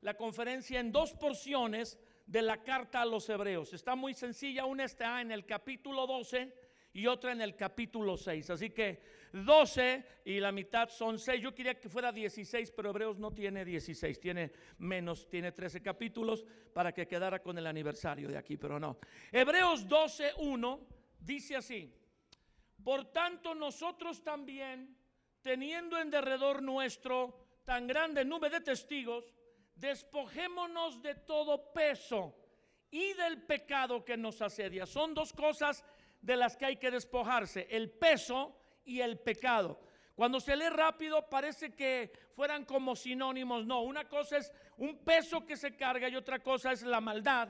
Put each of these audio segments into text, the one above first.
la conferencia en dos porciones de la carta a los hebreos. Está muy sencilla, una está en el capítulo 12 y otra en el capítulo 6. Así que 12 y la mitad son 6. Yo quería que fuera 16, pero Hebreos no tiene 16, tiene menos, tiene 13 capítulos para que quedara con el aniversario de aquí, pero no. Hebreos 12, 1 dice así, por tanto nosotros también, teniendo en derredor nuestro tan grande nube de testigos, despojémonos de todo peso y del pecado que nos asedia. Son dos cosas de las que hay que despojarse, el peso y el pecado. Cuando se lee rápido parece que fueran como sinónimos. No, una cosa es un peso que se carga y otra cosa es la maldad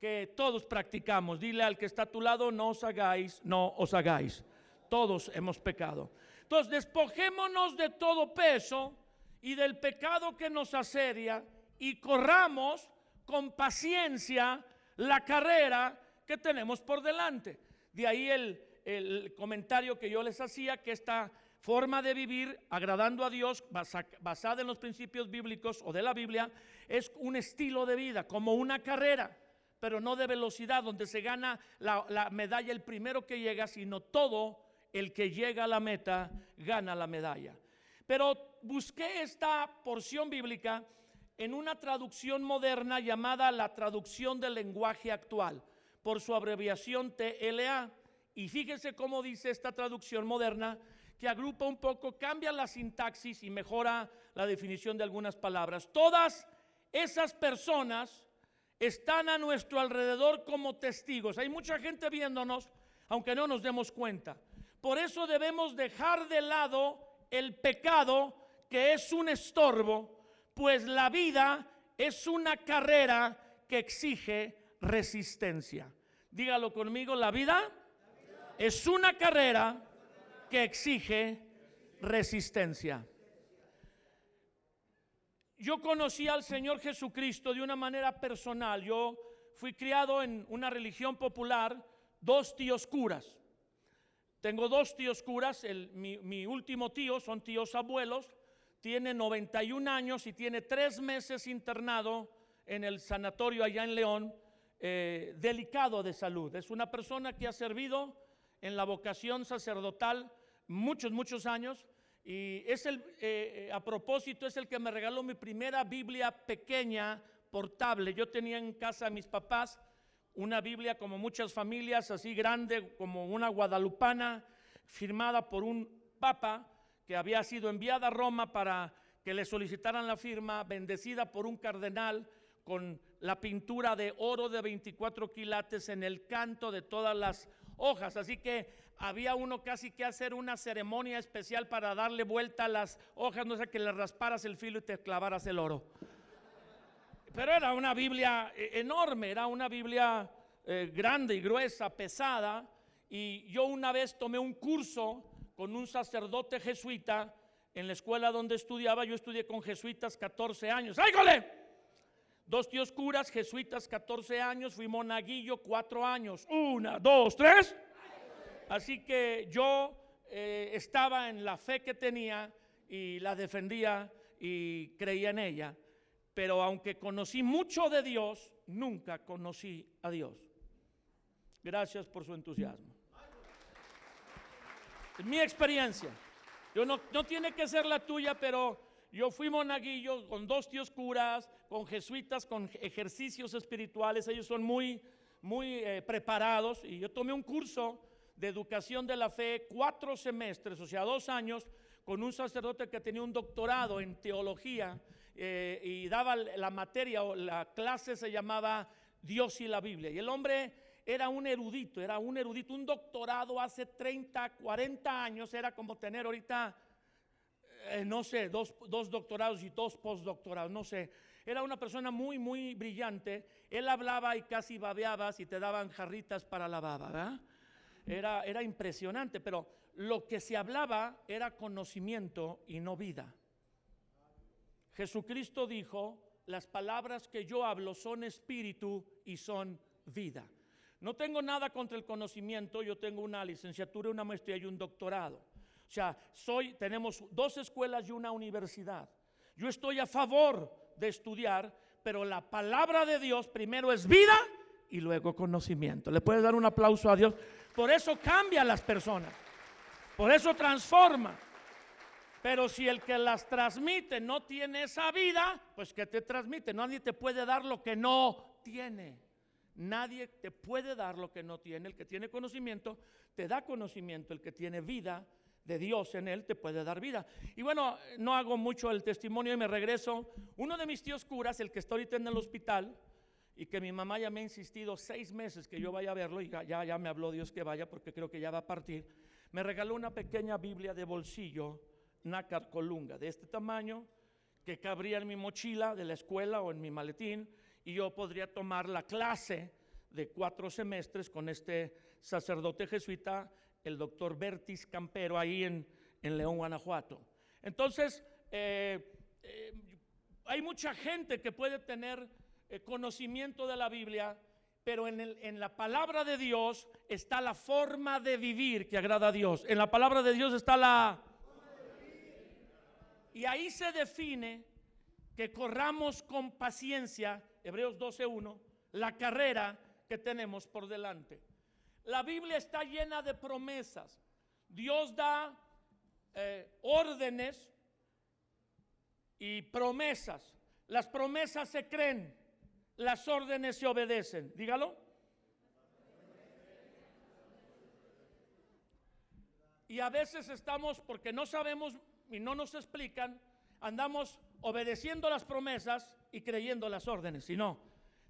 que todos practicamos. Dile al que está a tu lado, no os hagáis, no os hagáis. Todos hemos pecado. Entonces, despojémonos de todo peso y del pecado que nos asedia y corramos con paciencia la carrera que tenemos por delante. De ahí el, comentario que yo les hacía, que esta forma de vivir agradando a Dios, basada en los principios bíblicos o de la Biblia, es un estilo de vida, como una carrera, pero no de velocidad, donde se gana la, la medalla el primero que llega, sino todo el que llega a la meta gana la medalla. Pero busqué esta porción bíblica en una traducción moderna llamada la traducción del lenguaje actual por su abreviación TLA. Y fíjense cómo dice esta traducción moderna que agrupa un poco, cambia la sintaxis y mejora la definición de algunas palabras. Todas esas personas están a nuestro alrededor como testigos. Hay mucha gente viéndonos, aunque no nos demos cuenta. Por eso debemos dejar de lado el pecado que es un estorbo, pues la vida es una carrera que exige resistencia. Dígalo conmigo, la vida es una carrera que exige resistencia. Yo conocí al Señor Jesucristo de una manera personal. Yo fui criado en una religión popular, dos tíos curas. Tengo dos tíos curas, mi, último tío, son tíos abuelos, tiene 91 años y tiene tres meses internado en el sanatorio allá en León eh, delicado de salud. Es una persona que ha servido en la vocación sacerdotal muchos, muchos años. Y es el, eh, a propósito, es el que me regaló mi primera Biblia pequeña, portable. Yo tenía en casa a mis papás una Biblia como muchas familias, así grande, como una guadalupana, firmada por un papa que había sido enviada a Roma para que le solicitaran la firma, bendecida por un cardenal con la pintura de oro de 24 quilates en el canto de todas las hojas. Así que había uno casi que hacer una ceremonia especial para darle vuelta a las hojas, no sé, que le rasparas el filo y te clavaras el oro. Pero era una Biblia eh, enorme, era una Biblia eh, grande y gruesa, pesada. Y yo una vez tomé un curso con un sacerdote jesuita en la escuela donde estudiaba. Yo estudié con jesuitas 14 años. ¡Áigole! Dos tíos curas, jesuitas, 14 años, fui monaguillo, 4 años. Una, dos, tres. Así que yo eh, estaba en la fe que tenía y la defendía y creía en ella. Pero aunque conocí mucho de Dios, nunca conocí a Dios. Gracias por su entusiasmo. Es mi experiencia. Yo no, no tiene que ser la tuya, pero yo fui monaguillo con dos tíos curas, con jesuitas, con ejercicios espirituales. Ellos son muy, muy eh, preparados. Y yo tomé un curso de educación de la fe, cuatro semestres, o sea, dos años, con un sacerdote que tenía un doctorado en teología eh, y daba la materia o la clase se llamaba Dios y la Biblia. Y el hombre era un erudito, era un erudito, un doctorado hace 30, 40 años, era como tener ahorita eh, no sé, dos, doctorados y dos postdoctorados, no sé. Era una persona muy, muy brillante. Él hablaba y casi babeaba si te daban jarritas para la baba, Era, era impresionante, pero lo que se hablaba era conocimiento y no vida. Jesucristo dijo, las palabras que yo hablo son espíritu y son vida. No tengo nada contra el conocimiento, yo tengo una licenciatura, una maestría y un doctorado. O sea, soy, tenemos dos escuelas y una universidad. Yo estoy a favor de estudiar, pero la palabra de Dios primero es vida y luego conocimiento. ¿Le puedes dar un aplauso a Dios? Por eso cambia a las personas. Por eso transforma. Pero si el que las transmite no tiene esa vida, pues que te transmite. Nadie te puede dar lo que no tiene. Nadie te puede dar lo que no tiene. El que tiene conocimiento te da conocimiento. El que tiene vida de Dios en él te puede dar vida. Y bueno, no hago mucho el testimonio y me regreso. Uno de mis tíos curas, el que está ahorita en el hospital, y que mi mamá ya me ha insistido seis meses que yo vaya a verlo, y ya, ya me habló Dios que vaya porque creo que ya va a partir, me regaló una pequeña Biblia de bolsillo nácar colunga de este tamaño que cabría en mi mochila de la escuela o en mi maletín y yo podría tomar la clase de cuatro semestres con este sacerdote jesuita, el doctor Bertis Campero, ahí en, León, Guanajuato. Entonces, eh, eh, hay mucha gente que puede tener eh, conocimiento de la Biblia, pero en, en, la palabra de Dios está la forma de vivir que agrada a Dios. En la palabra de Dios está la y ahí se define que corramos con paciencia, Hebreos 12.1, la carrera que tenemos por delante. La Biblia está llena de promesas. Dios da eh, órdenes y promesas. Las promesas se creen, las órdenes se obedecen. Dígalo. Y a veces estamos, porque no sabemos y no nos explican, andamos obedeciendo las promesas y creyendo las órdenes. Si no,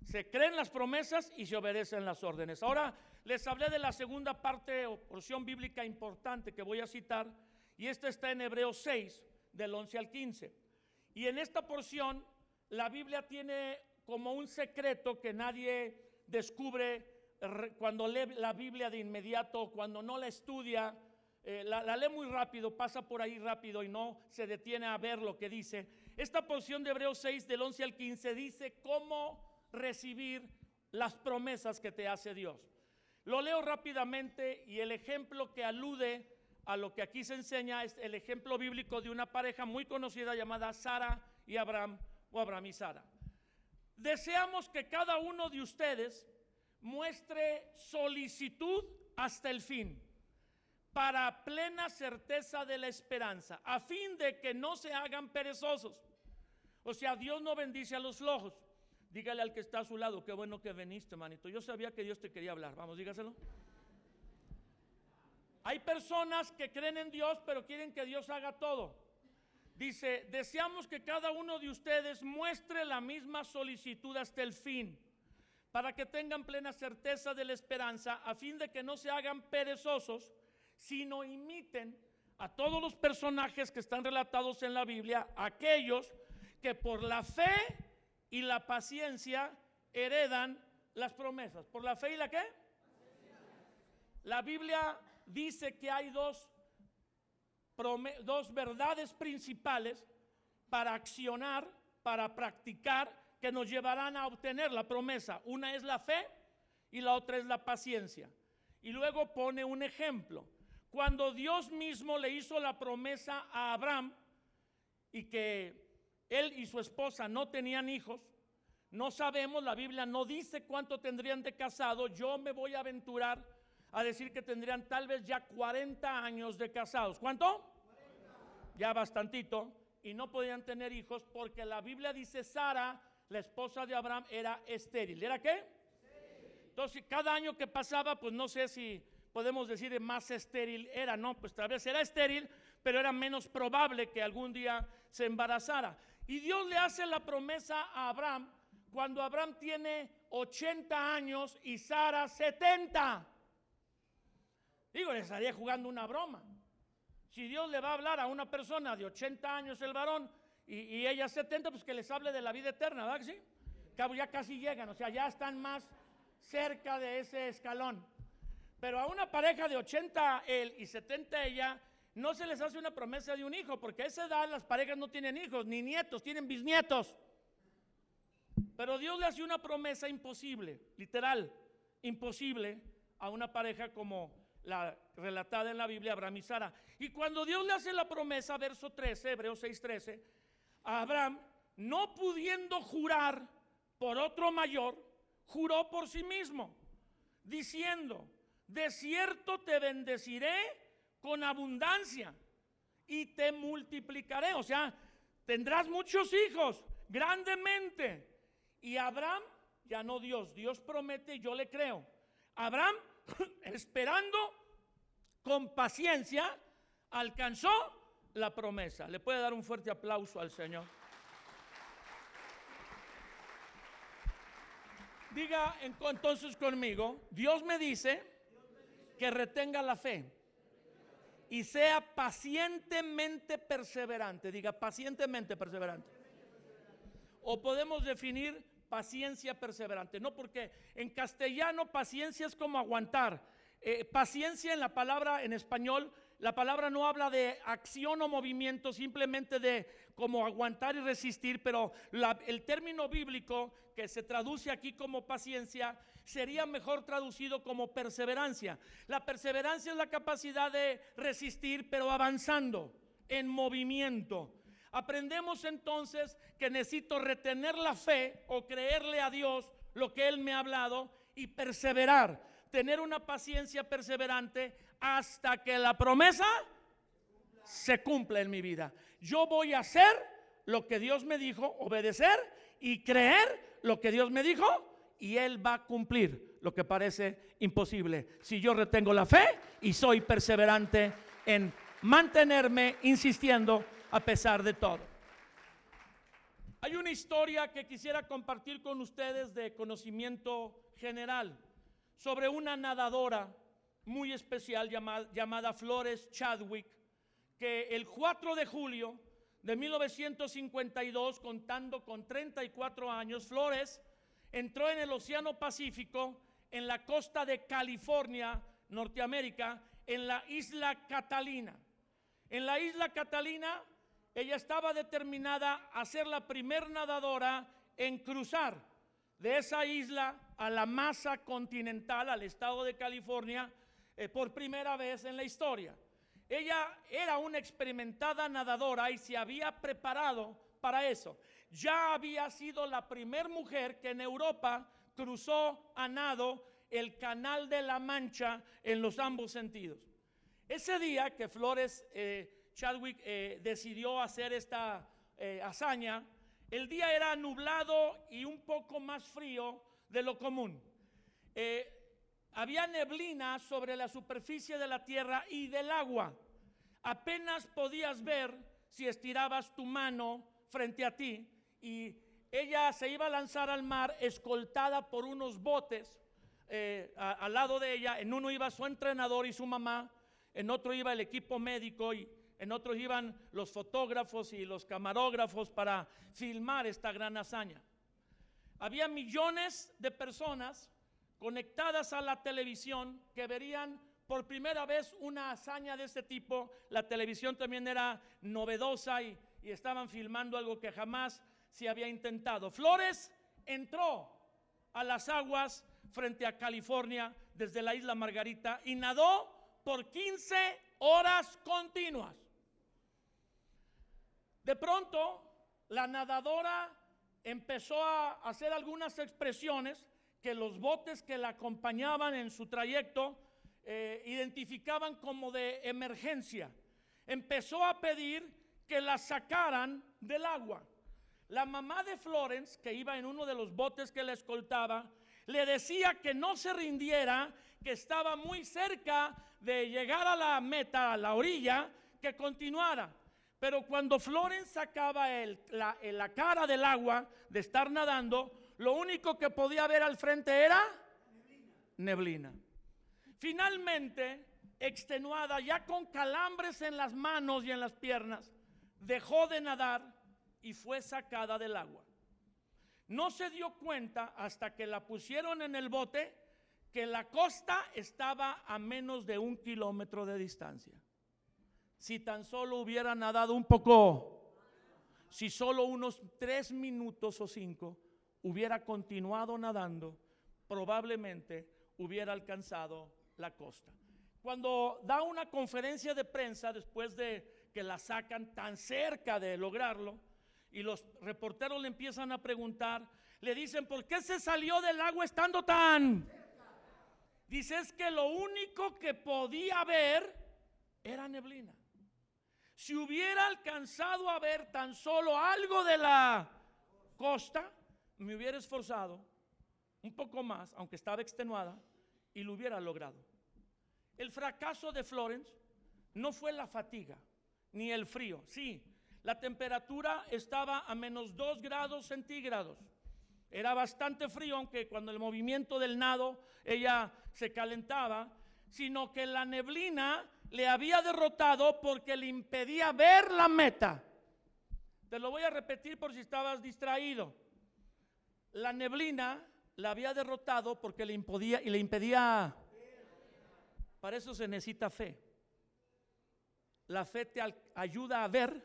se creen las promesas y se obedecen las órdenes. Ahora les hablé de la segunda parte o porción bíblica importante que voy a citar, y esta está en Hebreos 6, del 11 al 15. Y en esta porción, la Biblia tiene como un secreto que nadie descubre cuando lee la Biblia de inmediato, cuando no la estudia eh, la, lee muy rápido, pasa por ahí rápido y no se detiene a ver lo que dice. Esta porción de Hebreos 6 del 11 al 15 dice cómo recibir las promesas que te hace Dios. Lo leo rápidamente y el ejemplo que alude a lo que aquí se enseña es el ejemplo bíblico de una pareja muy conocida llamada Sara y Abraham o Abraham y Sara. Deseamos que cada uno de ustedes muestre solicitud hasta el fin para plena certeza de la esperanza, a fin de que no se hagan perezosos. O sea, Dios no bendice a los flojos. Dígale al que está a su lado, qué bueno que veniste, manito. Yo sabía que Dios te quería hablar. Vamos, dígaselo. Hay personas que creen en Dios, pero quieren que Dios haga todo. Dice, deseamos que cada uno de ustedes muestre la misma solicitud hasta el fin, para que tengan plena certeza de la esperanza, a fin de que no se hagan perezosos sino imiten a todos los personajes que están relatados en la Biblia, aquellos que por la fe y la paciencia heredan las promesas. ¿Por la fe y la qué? La Biblia dice que hay dos, dos verdades principales para accionar, para practicar, que nos llevarán a obtener la promesa. Una es la fe y la otra es la paciencia. Y luego pone un ejemplo cuando Dios mismo le hizo la promesa a Abraham y que él y su esposa no tenían hijos, no sabemos, la Biblia no dice cuánto tendrían de casado, yo me voy a aventurar a decir que tendrían tal vez ya 40 años de casados. ¿Cuánto? Ya bastantito. Y no podían tener hijos porque la Biblia dice Sara, la esposa de Abraham, era estéril. ¿Era qué? Entonces, cada año que pasaba, pues no sé si podemos decir más estéril era, no, pues tal vez era estéril, pero era menos probable que algún día se embarazara. Y Dios le hace la promesa a Abraham cuando Abraham tiene 80 años y Sara 70. Digo, le estaría jugando una broma. Si Dios le va a hablar a una persona de 80 años el varón y, ella 70, pues que les hable de la vida eterna, ¿verdad sí? Ya casi llegan, o sea, ya están más cerca de ese escalón. Pero a una pareja de 80 él y 70 ella, no se les hace una promesa de un hijo, porque a esa edad las parejas no tienen hijos, ni nietos, tienen bisnietos. Pero Dios le hace una promesa imposible, literal, imposible a una pareja como la relatada en la Biblia, Abraham y Sara. Y cuando Dios le hace la promesa, verso 13, Hebreos 6:13, a Abraham, no pudiendo jurar por otro mayor, juró por sí mismo, diciendo, de cierto te bendeciré con abundancia y te multiplicaré. O sea, tendrás muchos hijos grandemente. Y Abraham, ya no Dios, Dios promete, yo le creo. Abraham, esperando con paciencia, alcanzó la promesa. Le puede dar un fuerte aplauso al Señor. Diga entonces conmigo, Dios me dice que retenga la fe y sea pacientemente perseverante. Diga pacientemente perseverante. O podemos definir paciencia perseverante. No porque en castellano paciencia es como aguantar. Eh, paciencia en la palabra en español la palabra no habla de acción o movimiento, simplemente de como aguantar y resistir, pero el término bíblico que se traduce aquí como paciencia sería mejor traducido como perseverancia. La perseverancia es la capacidad de resistir, pero avanzando en movimiento. Aprendemos entonces que necesito retener la fe o creerle a Dios lo que Él me ha hablado y perseverar, tener una paciencia perseverante hasta que la promesa se cumpla en mi vida. Yo voy a hacer lo que Dios me dijo, obedecer y creer lo que Dios me dijo y Él va a cumplir lo que parece imposible. Si yo retengo la fe y soy perseverante en mantenerme insistiendo a pesar de todo. Hay una historia que quisiera compartir con ustedes de conocimiento general sobre una nadadora muy especial llamada, Flores Chadwick, el 4 de julio de 1952, contando con 34 años, Flores entró en el Océano Pacífico en la costa de California, Norteamérica, en la isla Catalina. En la isla Catalina, ella estaba determinada a ser la primer nadadora en cruzar de esa isla a la masa continental, al estado de California, eh, por primera vez en la historia. Ella era una experimentada nadadora y se había preparado para eso. Ya había sido la primera mujer que en Europa cruzó a nado el canal de la Mancha en los ambos sentidos. Ese día que Flores eh, Chadwick eh, decidió hacer esta hazaña, el día era nublado y un poco más frío de lo común había neblina sobre la superficie de la tierra y del agua. Apenas podías ver si estirabas tu mano frente a ti y ella se iba a lanzar al mar escoltada por unos botes eh, al lado de ella. En uno iba su entrenador y su mamá, en otro iba el equipo médico y en otro iban los fotógrafos y los camarógrafos para filmar esta gran hazaña. Había millones de personas conectadas a la televisión que verían por primera vez una hazaña de este tipo. La televisión también era novedosa y, estaban filmando algo que jamás se había intentado. Flores entró a las aguas frente a California desde la isla Margarita y nadó por 15 horas continuas. De pronto, la nadadora empezó a hacer algunas expresiones que los botes que la acompañaban en su trayecto eh, identificaban como de emergencia. Empezó a pedir que la sacaran del agua. La mamá de Florence, que iba en uno de los botes que la escoltaba, le decía que no se rindiera, que estaba muy cerca de llegar a la meta, a la orilla, que continuara. Pero cuando Florence sacaba la, la cara del agua de estar nadando, lo único que podía ver al frente era neblina. Finalmente, extenuada, ya con calambres en las manos y en las piernas, dejó de nadar y fue sacada del agua. No se dio cuenta hasta que la pusieron en el bote que la costa estaba a menos de un kilómetro de distancia. Si tan solo hubiera nadado un poco, si solo unos tres minutos o cinco, hubiera continuado nadando, probablemente hubiera alcanzado la costa. Cuando da una conferencia de prensa después de que la sacan tan cerca de lograrlo, y los reporteros le empiezan a preguntar, le dicen, ¿por qué se salió del agua estando tan? Dice, es que lo único que podía ver era neblina. Si hubiera alcanzado a ver tan solo algo de la costa, me hubiera esforzado un poco más, aunque estaba extenuada, y lo hubiera logrado. El fracaso de Florence no fue la fatiga ni el frío. Sí, la temperatura estaba a menos 2 grados centígrados. Era bastante frío, aunque cuando el movimiento del nado ella se calentaba, sino que la neblina le había derrotado porque le impedía ver la meta. Te lo voy a repetir por si estabas distraído. La neblina la había derrotado porque le impedía y le impedía. Para eso se necesita fe. La fe te ayuda a ver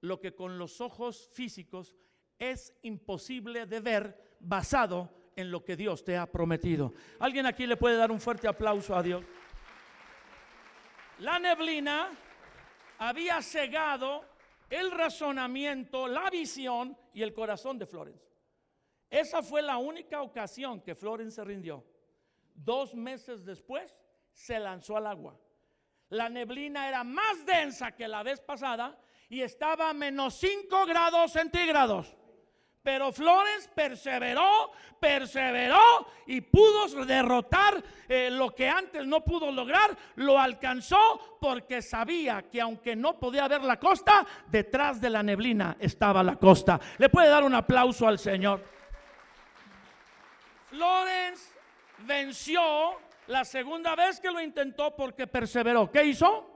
lo que con los ojos físicos es imposible de ver basado en lo que Dios te ha prometido. ¿Alguien aquí le puede dar un fuerte aplauso a Dios? La neblina había cegado el razonamiento, la visión y el corazón de Florence. Esa fue la única ocasión que Florence se rindió. Dos meses después se lanzó al agua. La neblina era más densa que la vez pasada y estaba a menos 5 grados centígrados. Pero Flores perseveró, perseveró y pudo derrotar eh, lo que antes no pudo lograr. Lo alcanzó porque sabía que aunque no podía ver la costa, detrás de la neblina estaba la costa. Le puede dar un aplauso al Señor. Florence venció la segunda vez que lo intentó porque perseveró. ¿Qué hizo?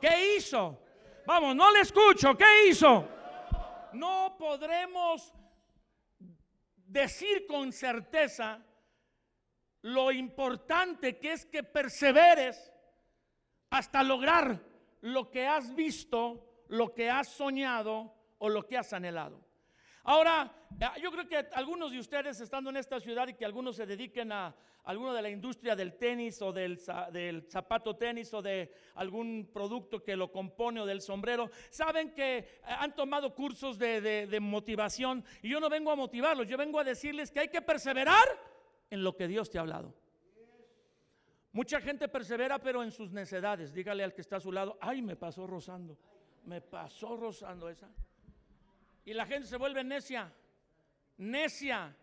¿Qué hizo? Vamos, no le escucho. ¿Qué hizo? No podremos decir con certeza lo importante que es que perseveres hasta lograr lo que has visto, lo que has soñado o lo que has anhelado. Ahora, yo creo que algunos de ustedes estando en esta ciudad y que algunos se dediquen a alguno de la industria del tenis o del, zapato tenis o de algún producto que lo compone o del sombrero, saben que eh, han tomado cursos de, motivación y yo no vengo a motivarlos, yo vengo a decirles que hay que perseverar en lo que Dios te ha hablado. Mucha gente persevera pero en sus necedades. Dígale al que está a su lado, ay, me pasó rozando, me pasó rozando esa. Y la gente se vuelve necia, necia.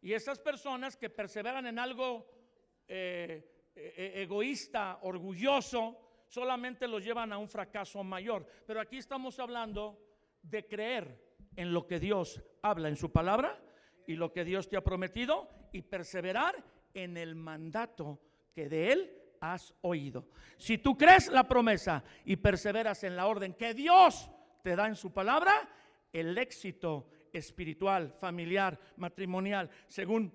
Y esas personas que perseveran en algo eh, e, e, egoísta, orgulloso, solamente los llevan a un fracaso mayor. Pero aquí estamos hablando de creer en lo que Dios habla en su palabra y lo que Dios te ha prometido y perseverar en el mandato que de Él has oído. Si tú crees la promesa y perseveras en la orden que Dios te da en su palabra, el éxito espiritual, familiar, matrimonial, según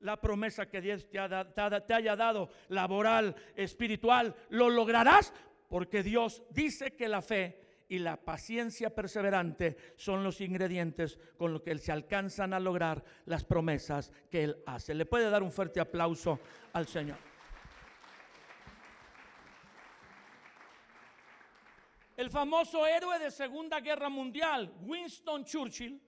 la promesa que Dios te, haya dado, laboral, espiritual, lo lograrás porque Dios dice que la fe y la paciencia perseverante son los ingredientes con los que se alcanzan a lograr las promesas que Él hace. Le puede dar un fuerte aplauso al Señor. El famoso héroe de Segunda Guerra Mundial, Winston Churchill,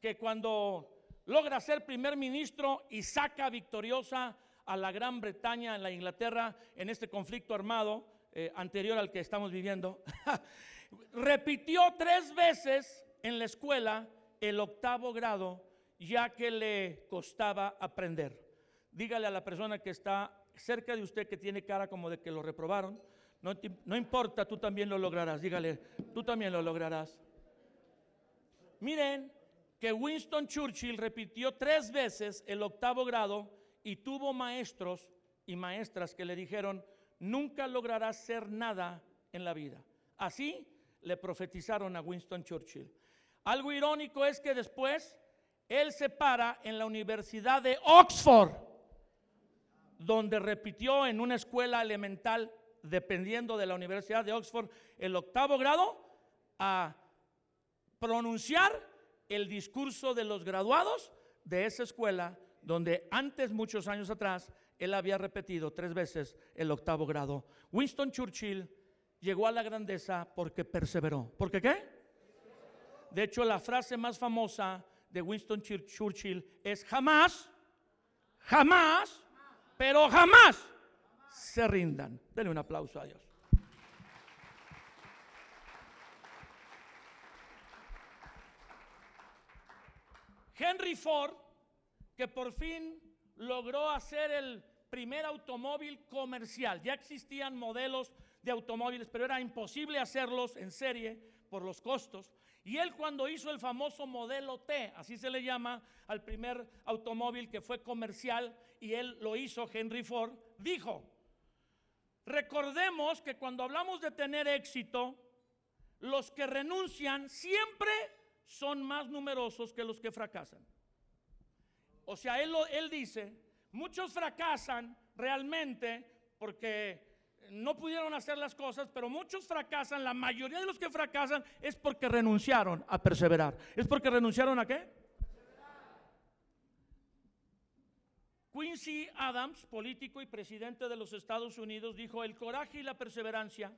que cuando logra ser primer ministro y saca victoriosa a la Gran Bretaña, en la Inglaterra, en este conflicto armado eh, anterior al que estamos viviendo, repitió tres veces en la escuela el octavo grado, ya que le costaba aprender. Dígale a la persona que está cerca de usted que tiene cara como de que lo reprobaron, no, importa, tú también lo lograrás. Dígale, tú también lo lograrás. Miren que Winston Churchill repitió tres veces el octavo grado y tuvo maestros y maestras que le dijeron, nunca lograrás ser nada en la vida. Así le profetizaron a Winston Churchill. Algo irónico es que después él se para en la Universidad de Oxford, donde repitió en una escuela elemental dependiendo de la Universidad de Oxford, el octavo grado a pronunciar el discurso de los graduados de esa escuela donde antes, muchos años atrás, él había repetido tres veces el octavo grado. Winston Churchill llegó a la grandeza porque perseveró. ¿Por qué qué? De hecho, la frase más famosa de Winston Churchill es jamás, jamás, pero jamás se rindan. Denle un aplauso a Dios. Henry Ford, que por fin logró hacer el primer automóvil comercial. Ya existían modelos de automóviles, pero era imposible hacerlos en serie por los costos. Y él cuando hizo el famoso modelo T, así se le llama al primer automóvil que fue comercial, y él lo hizo, Henry Ford, dijo, recordemos que cuando hablamos de tener éxito, los que renuncian siempre son más numerosos que los que fracasan. O sea, él, él dice, muchos fracasan realmente porque no pudieron hacer las cosas, pero muchos fracasan, la mayoría de los que fracasan es porque renunciaron a perseverar. ¿Es porque renunciaron a qué? Quincy Adams, político y presidente de los Estados Unidos, dijo, el coraje y la perseverancia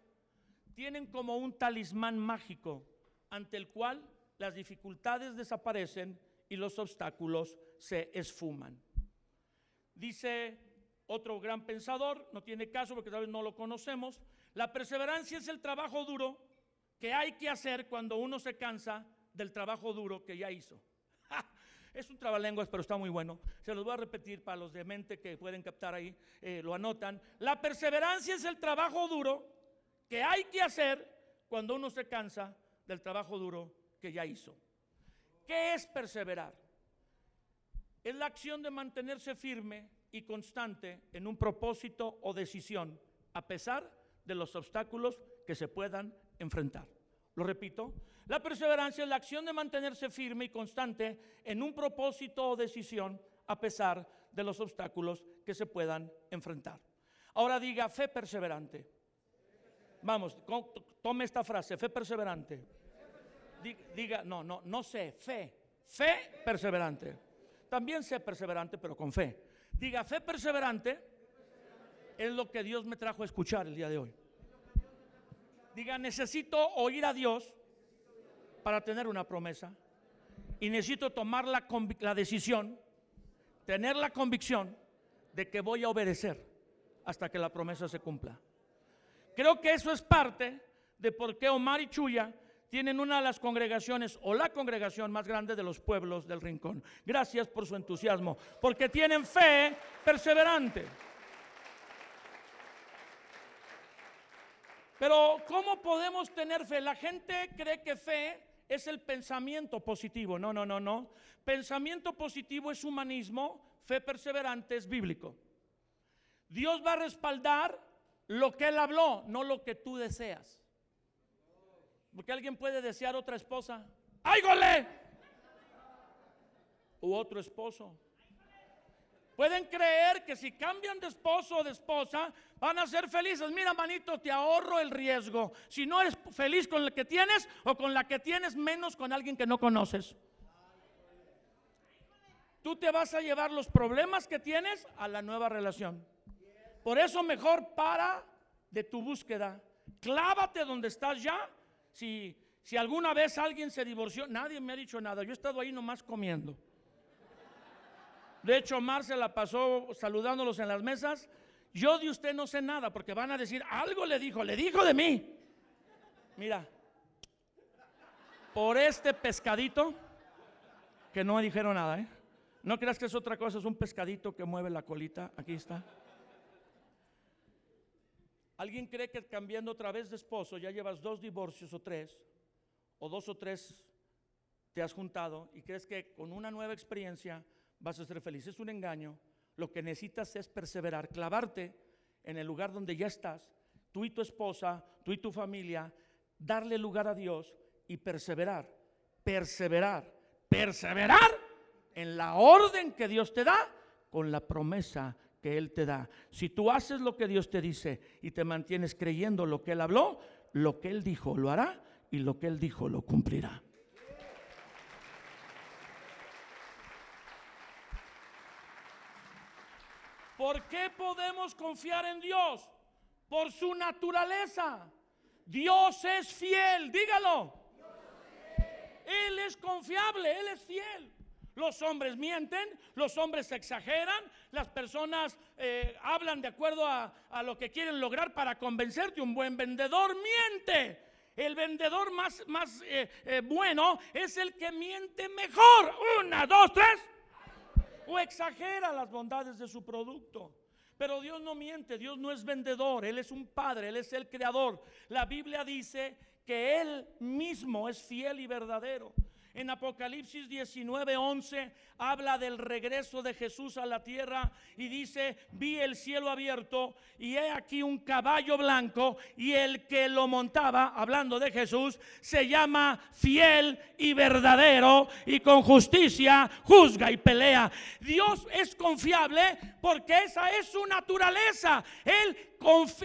tienen como un talismán mágico ante el cual las dificultades desaparecen y los obstáculos se esfuman. Dice otro gran pensador, no tiene caso porque tal vez no lo conocemos, la perseverancia es el trabajo duro que hay que hacer cuando uno se cansa del trabajo duro que ya hizo. Es un trabalenguas, pero está muy bueno. Se los voy a repetir para los de mente que pueden captar ahí, eh, lo anotan. La perseverancia es el trabajo duro que hay que hacer cuando uno se cansa del trabajo duro que ya hizo. ¿Qué es perseverar? Es la acción de mantenerse firme y constante en un propósito o decisión, a pesar de los obstáculos que se puedan enfrentar. Lo repito, la perseverancia es la acción de mantenerse firme y constante en un propósito o decisión, a pesar de los obstáculos que se puedan enfrentar. Ahora diga fe perseverante. Vamos, tome esta frase, fe perseverante. Diga, no, no, no sé, fe, fe perseverante. También sé perseverante, pero con fe. Diga, fe perseverante es lo que Dios me trajo a escuchar el día de hoy. Diga, necesito oír a Dios para tener una promesa. Y necesito tomar la, decisión, tener la convicción de que voy a obedecer hasta que la promesa se cumpla. Creo que eso es parte de por qué Omar y Chuya tienen una de las congregaciones o la congregación más grande de los pueblos del rincón. Gracias por su entusiasmo, porque tienen fe perseverante. Pero ¿cómo podemos tener fe? La gente cree que fe es el pensamiento positivo. No, no, no, no. Pensamiento positivo es humanismo, fe perseverante es bíblico. Dios va a respaldar lo que Él habló, no lo que tú deseas. Porque alguien puede desear otra esposa. ¡Ay! U otro esposo. Pueden creer que si cambian de esposo o de esposa van a ser felices. Mira, manito, te ahorro el riesgo. Si no eres feliz con la que tienes o con la que tienes, menos con alguien que no conoces. Tú te vas a llevar los problemas que tienes a la nueva relación. Por eso mejor para de tu búsqueda. Clávate donde estás ya si, si alguna vez alguien se divorció, nadie me ha dicho nada. Yo he estado ahí nomás comiendo. De hecho, Mar se la pasó saludándolos en las mesas. Yo de usted no sé nada porque van a decir, algo le dijo, le dijo de mí. Mira, por este pescadito, que no me dijeron nada, ¿eh? No creas que es otra cosa, es un pescadito que mueve la colita. Aquí está. ¿Alguien cree que cambiando otra vez de esposo ya llevas dos divorcios o tres, o dos o tres te has juntado y crees que con una nueva experiencia vas a ser feliz? Es un engaño. Lo que necesitas es perseverar, clavarte en el lugar donde ya estás, tú y tu esposa, tú y tu familia, darle lugar a Dios y perseverar, perseverar, perseverar en la orden que Dios te da con la promesa que Él te da. Si tú haces lo que Dios te dice y te mantienes creyendo lo que Él habló, lo que Él dijo lo hará y lo que Él dijo lo cumplirá. ¿Por qué podemos confiar en Dios? Por su naturaleza. Dios es fiel, dígalo. Él es confiable, Él es fiel. Los hombres mienten, los hombres exageran, las personas eh, hablan de acuerdo a, lo que quieren lograr para convencerte. Un buen vendedor miente. El vendedor más, más eh, eh, bueno es el que miente mejor. Una, dos, tres. O exagera las bondades de su producto. Pero Dios no miente, Dios no es vendedor, Él es un padre, Él es el creador. La Biblia dice que Él mismo es fiel y verdadero. En Apocalipsis 19:11 habla del regreso de Jesús a la tierra y dice, vi el cielo abierto y he aquí un caballo blanco y el que lo montaba, hablando de Jesús, se llama fiel y verdadero y con justicia juzga y pelea. Dios es confiable porque esa es su naturaleza. Él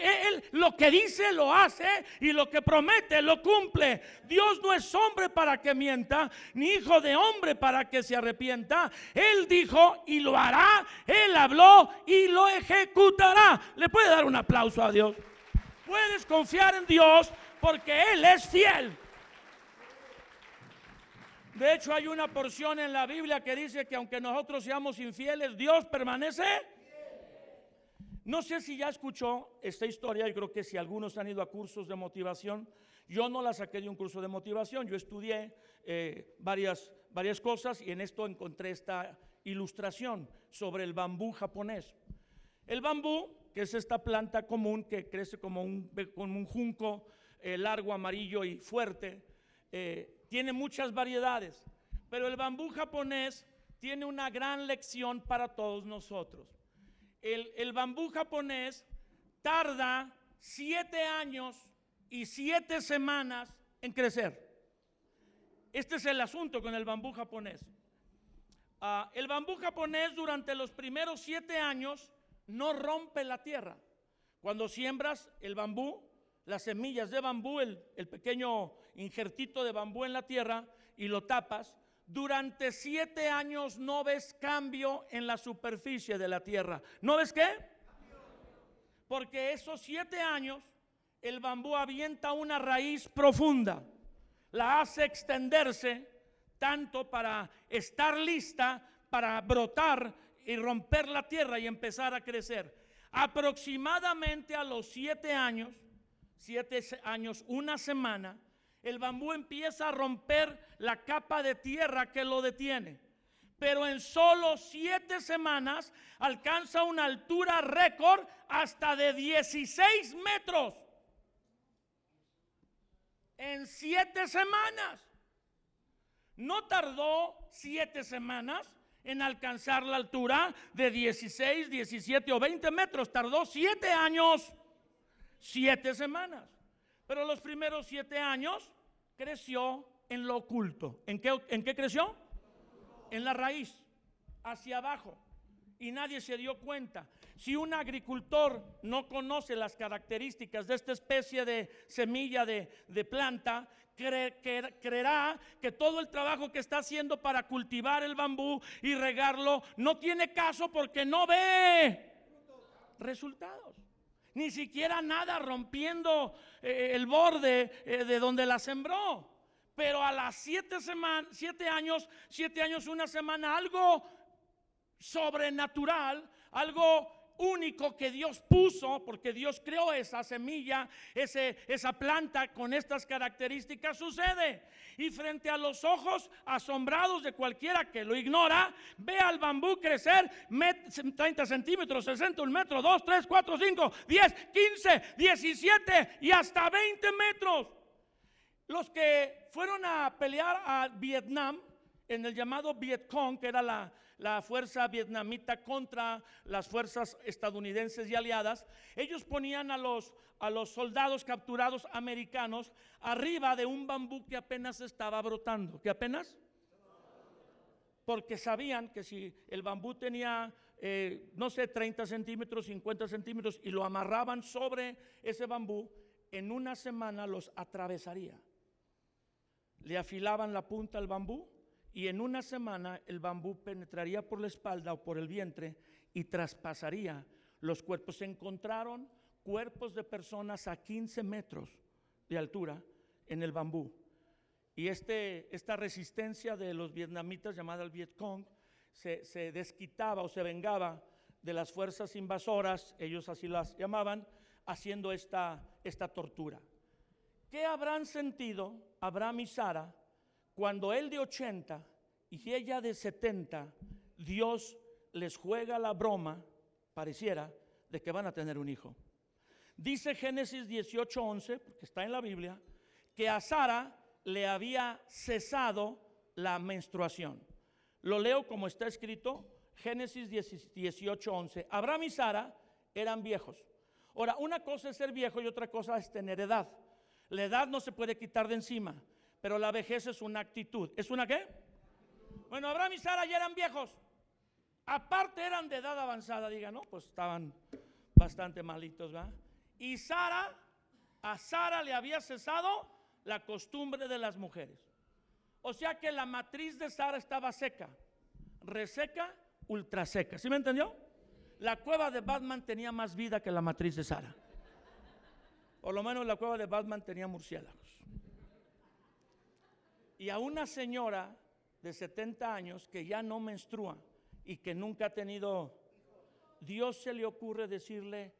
él lo que dice lo hace y lo que promete lo cumple. Dios no es hombre para que mienta, ni hijo de hombre para que se arrepienta. Él dijo y lo hará. Él habló y lo ejecutará. ¿Le puede dar un aplauso a Dios? Puedes confiar en Dios porque Él es fiel. De hecho, hay una porción en la Biblia que dice que aunque nosotros seamos infieles, Dios permanece no sé si ya escuchó esta historia, y creo que si algunos han ido a cursos de motivación, yo no la saqué de un curso de motivación, yo estudié eh, varias, varias cosas y en esto encontré esta ilustración sobre el bambú japonés. El bambú, que es esta planta común que crece como un, un junco eh, largo, amarillo y fuerte, eh, tiene muchas variedades, pero el bambú japonés tiene una gran lección para todos nosotros el, bambú japonés tarda siete años y siete semanas en crecer. Este es el asunto con el bambú japonés. Ah, el bambú japonés durante los primeros siete años no rompe la tierra. Cuando siembras el bambú, las semillas de bambú, el, el pequeño injertito de bambú en la tierra y lo tapas, durante siete años no ves cambio en la superficie de la tierra. ¿No ves qué? Porque esos siete años el bambú avienta una raíz profunda, la hace extenderse tanto para estar lista para brotar y romper la tierra y empezar a crecer. Aproximadamente a los siete años, siete años, una semana, el bambú empieza a romper la capa de tierra que lo detiene. Pero en solo siete semanas alcanza una altura récord hasta de 16 metros. En siete semanas. No tardó siete semanas en alcanzar la altura de 16, 17 o 20 metros. Tardó siete años, siete semanas. Pero los primeros siete años creció en lo oculto. ¿En qué, creció? En la raíz, hacia abajo. Y nadie se dio cuenta. Si un agricultor no conoce las características de esta especie de semilla de, planta, creerá que todo el trabajo que está haciendo para cultivar el bambú y regarlo no tiene caso porque no ve resultados ni siquiera nada rompiendo eh, el borde eh, de donde la sembró. Pero a las siete, semanas, siete años, siete años, una semana, algo sobrenatural, algo único que Dios puso, porque Dios creó esa semilla, ese, esa planta con estas características, sucede. Y frente a los ojos asombrados de cualquiera que lo ignora, ve al bambú crecer 30 centímetros, 60, un metro, 2, 3, 4, 5, 10, 15, 17 y hasta 20 metros. Los que fueron a pelear a Vietnam en el llamado Vietcong, que era la, la fuerza vietnamita contra las fuerzas estadounidenses y aliadas, ellos ponían a los, a los soldados capturados americanos arriba de un bambú que apenas estaba brotando. ¿Que apenas? Porque sabían que si el bambú tenía, eh, no sé, 30 centímetros, 50 centímetros, y lo amarraban sobre ese bambú, en una semana los atravesaría. Le afilaban la punta al bambú y en una semana el bambú penetraría por la espalda o por el vientre y traspasaría los cuerpos. Se encontraron cuerpos de personas a 15 metros de altura en el bambú. y este, esta resistencia de los vietnamitas llamada el Vietcong se, se desquitaba o se vengaba de las fuerzas invasoras, ellos así las llamaban, haciendo esta, esta tortura. ¿Qué habrán sentido Abraham y Sara cuando él de 80 y ella de 70, Dios les juega la broma, pareciera, de que van a tener un hijo? Dice Génesis 18:11, porque está en la Biblia, que a Sara le había cesado la menstruación. Lo leo como está escrito, Génesis 18:11. Abraham y Sara eran viejos. Ahora, una cosa es ser viejo y otra cosa es tener edad. La edad no se puede quitar de encima, pero la vejez es una actitud. ¿Es una qué? Bueno, Abraham y Sara ya eran viejos. Aparte eran de edad avanzada, diga, ¿no? Pues estaban bastante malitos, ¿va? Y Sara, a Sara le había cesado la costumbre de las mujeres. O sea que la matriz de Sara estaba seca, reseca, ultra seca. ¿Sí me entendió? La cueva de Batman tenía más vida que la matriz de Sara. Por lo menos la cueva de Batman tenía murciélagos. Y a una señora de 70 años que ya no menstrua y que nunca ha tenido, Dios se le ocurre decirle,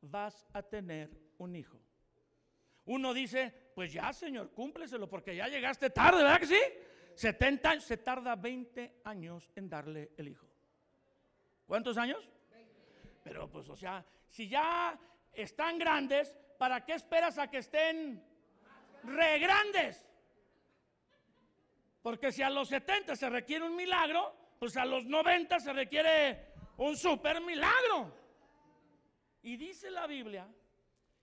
vas a tener un hijo. Uno dice, pues ya Señor, cúmpleselo porque ya llegaste tarde, ¿verdad que sí? 70 años, se tarda 20 años en darle el hijo. ¿Cuántos años? Pero pues, o sea, si ya están grandes, ¿para qué esperas a que estén re grandes? Porque si a los 70 se requiere un milagro, pues a los 90 se requiere un super milagro. Y dice la Biblia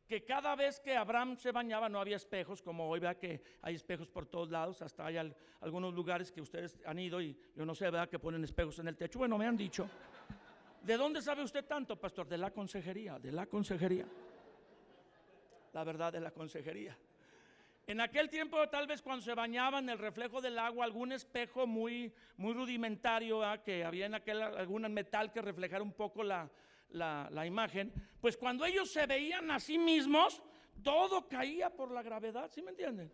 que cada vez que Abraham se bañaba no había espejos, como hoy vea que hay espejos por todos lados, hasta hay algunos lugares que ustedes han ido y yo no sé, ¿verdad? Que ponen espejos en el techo. Bueno, me han dicho. ¿De dónde sabe usted tanto, pastor? De la consejería, de la consejería. La verdad de la consejería. En aquel tiempo, tal vez cuando se bañaban, el reflejo del agua, algún espejo muy, rudimentario, que había en aquel algún metal que reflejara un poco la, la, imagen, pues cuando ellos se veían a sí mismos, todo caía por la gravedad, ¿sí me entienden?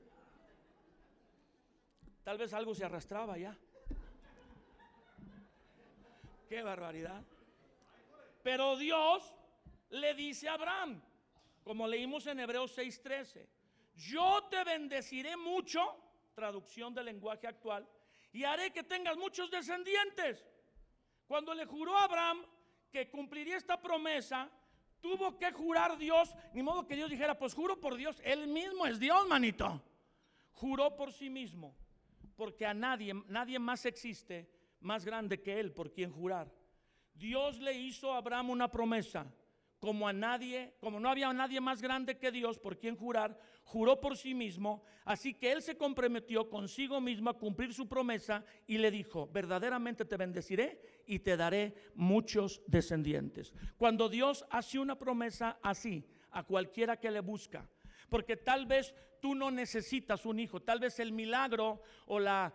Tal vez algo se arrastraba ya. Qué barbaridad. Pero Dios le dice a Abraham, como leímos en Hebreos 6:13, yo te bendeciré mucho, traducción del lenguaje actual, y haré que tengas muchos descendientes. Cuando le juró a Abraham que cumpliría esta promesa, tuvo que jurar Dios, ni modo que Dios dijera, pues juro por Dios, él mismo es Dios, manito. Juró por sí mismo, porque a nadie, nadie más existe más grande que él por quien jurar. Dios le hizo a Abraham una promesa como a nadie, como no había nadie más grande que Dios por quien jurar, juró por sí mismo, así que él se comprometió consigo mismo a cumplir su promesa y le dijo, verdaderamente te bendeciré y te daré muchos descendientes. Cuando Dios hace una promesa así a cualquiera que le busca, porque tal vez tú no necesitas un hijo, tal vez el milagro o la,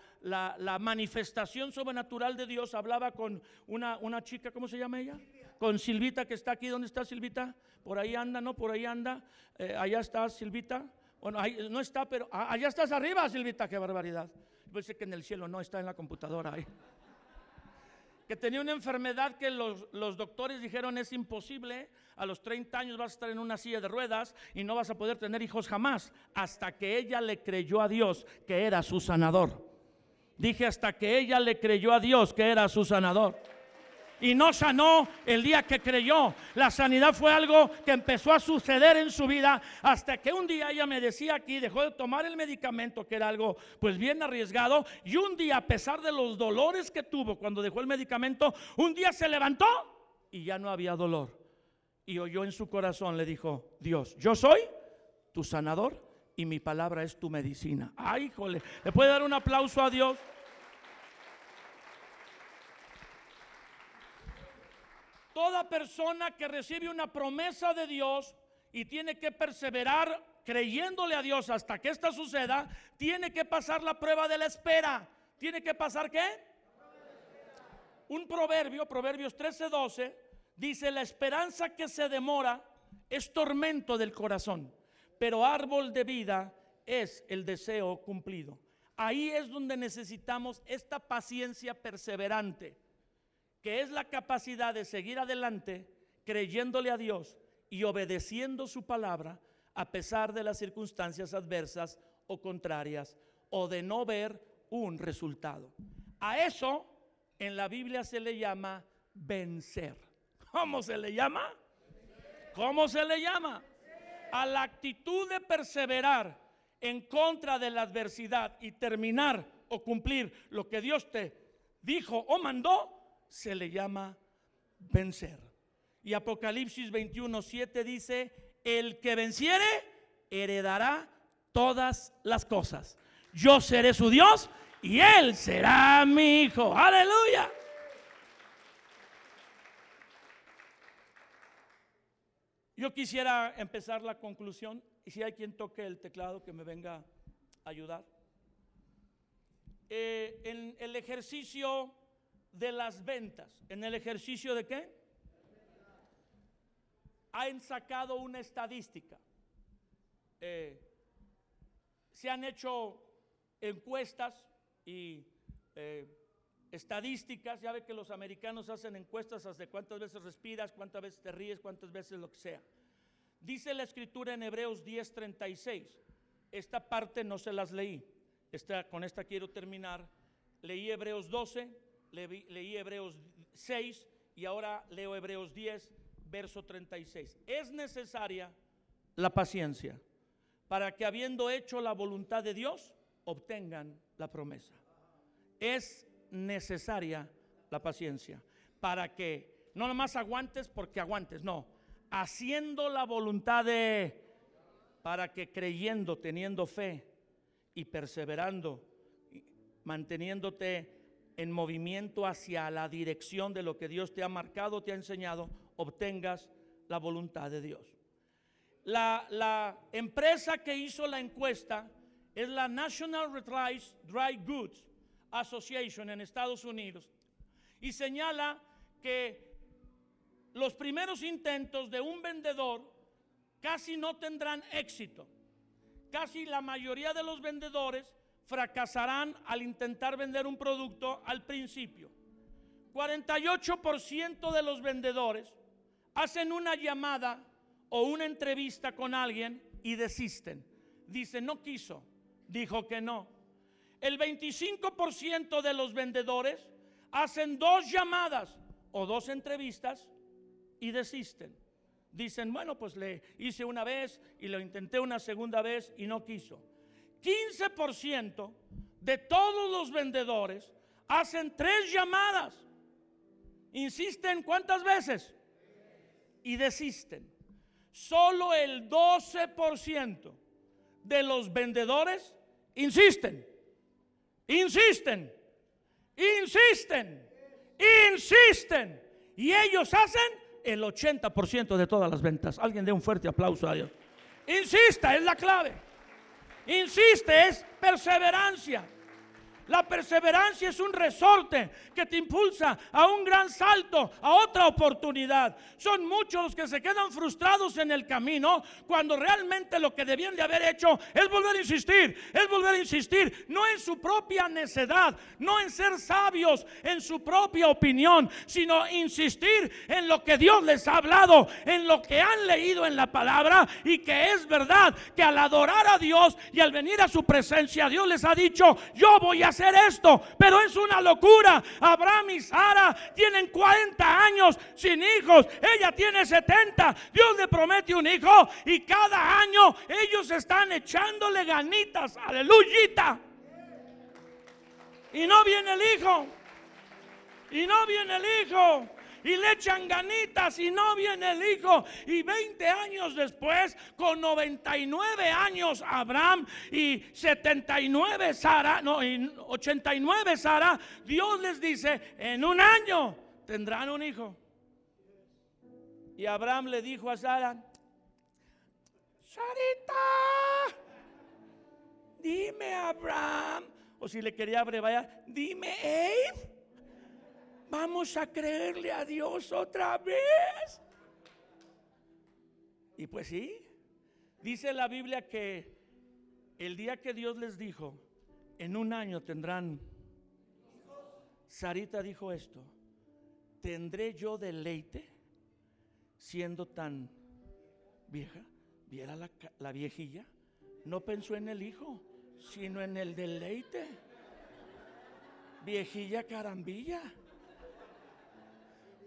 manifestación sobrenatural de Dios hablaba con una, una chica, ¿cómo se llama ella? Con Silvita que está aquí, ¿dónde está Silvita? Por ahí anda, ¿no? Por ahí anda, eh, allá está Silvita. Bueno, ahí no está, pero allá estás arriba, Silvita, qué barbaridad. Pensé que en el cielo no está en la computadora ahí que tenía una enfermedad que los, los, doctores dijeron es imposible, a los 30 años vas a estar en una silla de ruedas y no vas a poder tener hijos jamás, hasta que ella le creyó a Dios que era su sanador. Dije hasta que ella le creyó a Dios que era su sanador y no sanó el día que creyó. La sanidad fue algo que empezó a suceder en su vida hasta que un día ella me decía aquí, dejó de tomar el medicamento, que era algo pues bien arriesgado, y un día a pesar de los dolores que tuvo cuando dejó el medicamento, un día se levantó y ya no había dolor. Y oyó en su corazón, le dijo, Dios, yo soy tu sanador y mi palabra es tu medicina. Ay, híjole, ¿le puede dar un aplauso a Dios? Toda persona que recibe una promesa de Dios y tiene que perseverar creyéndole a Dios hasta que esta suceda, tiene que pasar la prueba de la espera. ¿Tiene que pasar qué? Un proverbio, Proverbios 13:12, dice, la esperanza que se demora es tormento del corazón, pero árbol de vida es el deseo cumplido. ahí es donde necesitamos esta paciencia perseverante, que es la capacidad de seguir adelante creyéndole a Dios y obedeciendo su palabra a pesar de las circunstancias adversas o contrarias o de no ver un resultado. A eso en la Biblia se le llama vencer. ¿Cómo se le llama? ¿Cómo se le llama? A la actitud de perseverar en contra de la adversidad y terminar o cumplir lo que Dios te dijo o mandó, se le llama vencer. Y Apocalipsis 21, 7 dice, el que venciere heredará todas las cosas. Yo seré su Dios y él será mi hijo. Aleluya. Yo quisiera empezar la conclusión y si hay quien toque el teclado que me venga a ayudar. Eh, en el ejercicio de las ventas, ¿en el ejercicio de qué? Han sacado una estadística. Eh, se han hecho encuestas y eh, estadísticas. Ya ve que los americanos hacen encuestas de cuántas veces respiras, cuántas veces te ríes, cuántas veces lo que sea. Dice la escritura en Hebreos 10:36. Esta parte no se las leí. Esta, con esta quiero terminar. Leí Hebreos 12, leí, Hebreos 6 y ahora leo Hebreos 10, verso 36. Es necesaria la paciencia para que habiendo hecho la voluntad de Dios, obtengan la promesa. Es necesaria la paciencia para que no nomás aguantes porque aguantes, no, haciendo la voluntad de, para que creyendo, teniendo fe y perseverando, manteniéndote en movimiento hacia la dirección de lo que Dios te ha marcado, te ha enseñado, obtengas la voluntad de Dios. La, empresa que hizo la encuesta es la National Retail Dry Goods Association en Estados Unidos y señala que los primeros intentos de un vendedor casi no tendrán éxito. Casi la mayoría de los vendedores fracasarán al intentar vender un producto al principio. 48% de los vendedores hacen una llamada o una entrevista con alguien y desisten. Dicen, no quiso, dijo que no. El 25% de los vendedores hacen dos llamadas o dos entrevistas y desisten. Dicen, bueno, pues le hice una vez y lo intenté una segunda vez y no quiso. 15% de todos los vendedores hacen tres llamadas. Insisten cuántas veces y desisten. Solo el 12% de los vendedores insisten, insisten, insisten, insisten. Y ellos hacen el 80% de todas las ventas. Alguien dé un fuerte aplauso a Dios. Insista, es la clave. Insiste, es perseverancia. La perseverancia es un resorte que te impulsa a un gran salto, a otra oportunidad. Son muchos los que se quedan frustrados en el camino cuando realmente lo que debían de haber hecho es volver a insistir, es volver a insistir, no en su propia necedad, no en ser sabios en su propia opinión, sino insistir en lo que Dios les ha hablado, en lo que han leído en la palabra y que es verdad que al adorar a Dios y al venir a su presencia, Dios les ha dicho, yo voy a hacer esto, pero es una locura. Abraham y Sara tienen 40 años sin hijos, ella tiene 70. Dios le promete un hijo y cada año ellos están echándole ganitas, aleluya. Y no viene el hijo. Y no viene el hijo y le echan ganitas y no viene el hijo. Y 20 años después, con 99 años Abraham y 79 Sara, no, y 89 Sara, Dios les dice, en un año tendrán un hijo. Y Abraham le dijo a Sara, Sarita, dime Abraham, o si le quería abreviar, dime Abe. Vamos a creerle a Dios otra vez. Y pues sí, dice la Biblia que el día que Dios les dijo en un año tendrán. Sarita dijo esto, ¿tendré yo deleite siendo tan vieja? ¿Viera la, la viejilla? No pensó en el hijo, sino en el deleite. Viejilla carambilla.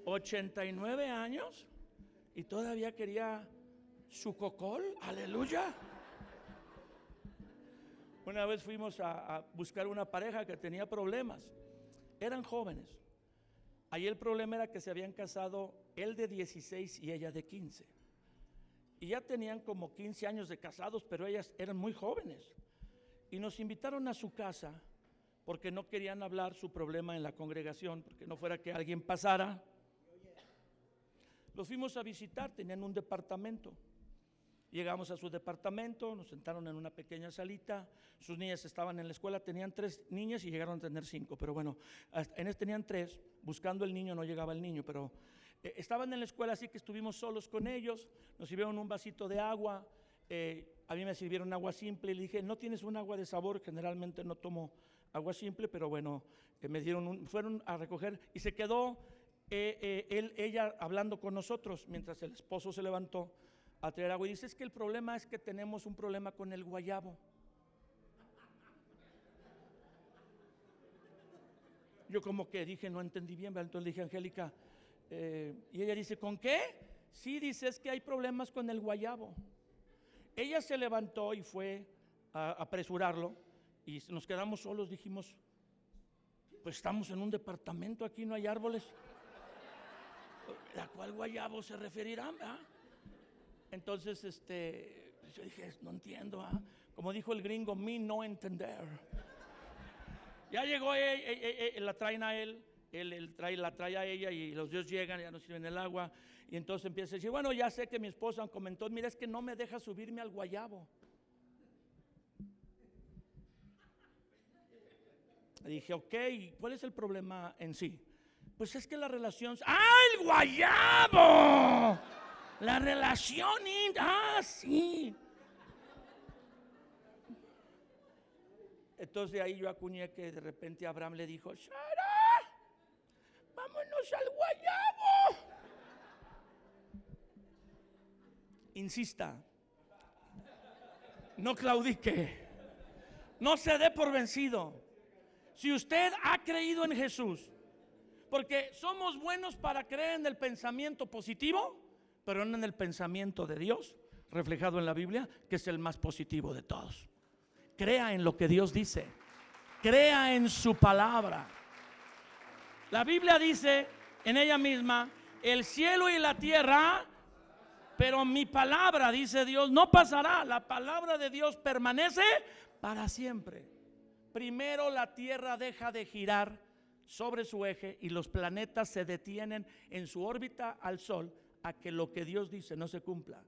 89 años y todavía quería su cocol. Aleluya. Una vez fuimos a, buscar una pareja que tenía problemas. Eran jóvenes. Ahí el problema era que se habían casado él de 16 y ella de 15. Y ya tenían como 15 años de casados, pero ellas eran muy jóvenes. Y nos invitaron a su casa porque no querían hablar su problema en la congregación, porque no fuera que alguien pasara. Los fuimos a visitar, tenían un departamento. Llegamos a su departamento, nos sentaron en una pequeña salita, sus niñas estaban en la escuela, tenían tres niñas y llegaron a tener cinco, pero bueno, en este tenían tres, buscando el niño no llegaba el niño, pero eh, estaban en la escuela así que estuvimos solos con ellos, nos sirvieron un vasito de agua, eh, a mí me sirvieron agua simple y le dije, no tienes un agua de sabor, generalmente no tomo agua simple, pero bueno, eh, me dieron un, fueron a recoger y se quedó eh, él, ella hablando con nosotros mientras el esposo se levantó a traer agua y dice, es que el problema es que tenemos un problema con el guayabo. Yo como que dije, no entendí bien, entonces le dije, Angélica, eh, y ella dice, ¿con qué? Sí, dice, es que hay problemas con el guayabo. Ella se levantó y fue a apresurarlo y nos quedamos solos, dijimos, pues estamos en un departamento, aquí no hay árboles. ¿A cuál guayabo se referirán? Entonces, este, yo dije, no entiendo. ¿ah? Como dijo el gringo, mi no entender. Ya llegó, la traen a él, él, trae, la trae a ella y los dios llegan, ya no sirven el agua. Y entonces empieza a decir, bueno, ya sé que mi esposa comentó, mira, es que no me deja subirme al guayabo. Le dije, ok, ¿cuál es el problema en sí? Pues es que la relación. ¡Ah, el guayabo! La relación. ¡Ah, sí! Entonces ahí yo acuñé que de repente Abraham le dijo, Sara, vámonos al guayabo. Insista, no claudique, no se dé por vencido. Si usted ha creído en Jesús, porque somos buenos para creer en el pensamiento positivo, pero no en el pensamiento de Dios, reflejado en la Biblia, que es el más positivo de todos. Crea en lo que Dios dice. Crea en su palabra. La Biblia dice en ella misma, el cielo y la tierra, pero mi palabra, dice Dios, no pasará. La palabra de Dios permanece para siempre. Primero la tierra deja de girar sobre su eje y los planetas se detienen en su órbita al Sol a que lo que Dios dice no se cumpla.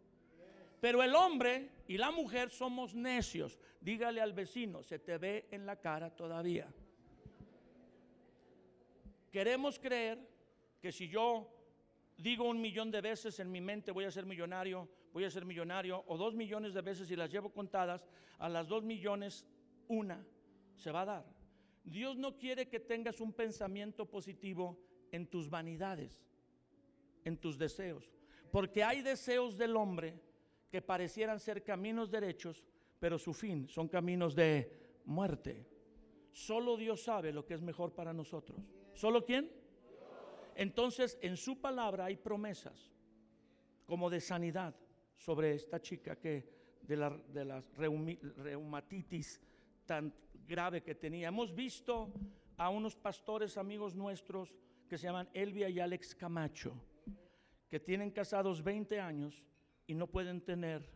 Pero el hombre y la mujer somos necios. Dígale al vecino, se te ve en la cara todavía. Queremos creer que si yo digo un millón de veces en mi mente voy a ser millonario, voy a ser millonario, o dos millones de veces y las llevo contadas, a las dos millones una se va a dar. Dios no quiere que tengas un pensamiento positivo en tus vanidades, en tus deseos. Porque hay deseos del hombre que parecieran ser caminos derechos, pero su fin son caminos de muerte. Solo Dios sabe lo que es mejor para nosotros. ¿Solo quién? Entonces, en su palabra hay promesas como de sanidad sobre esta chica que de la, de reumatitis tan grave que tenía. Hemos visto a unos pastores amigos nuestros que se llaman Elvia y Alex Camacho, que tienen casados 20 años y no pueden tener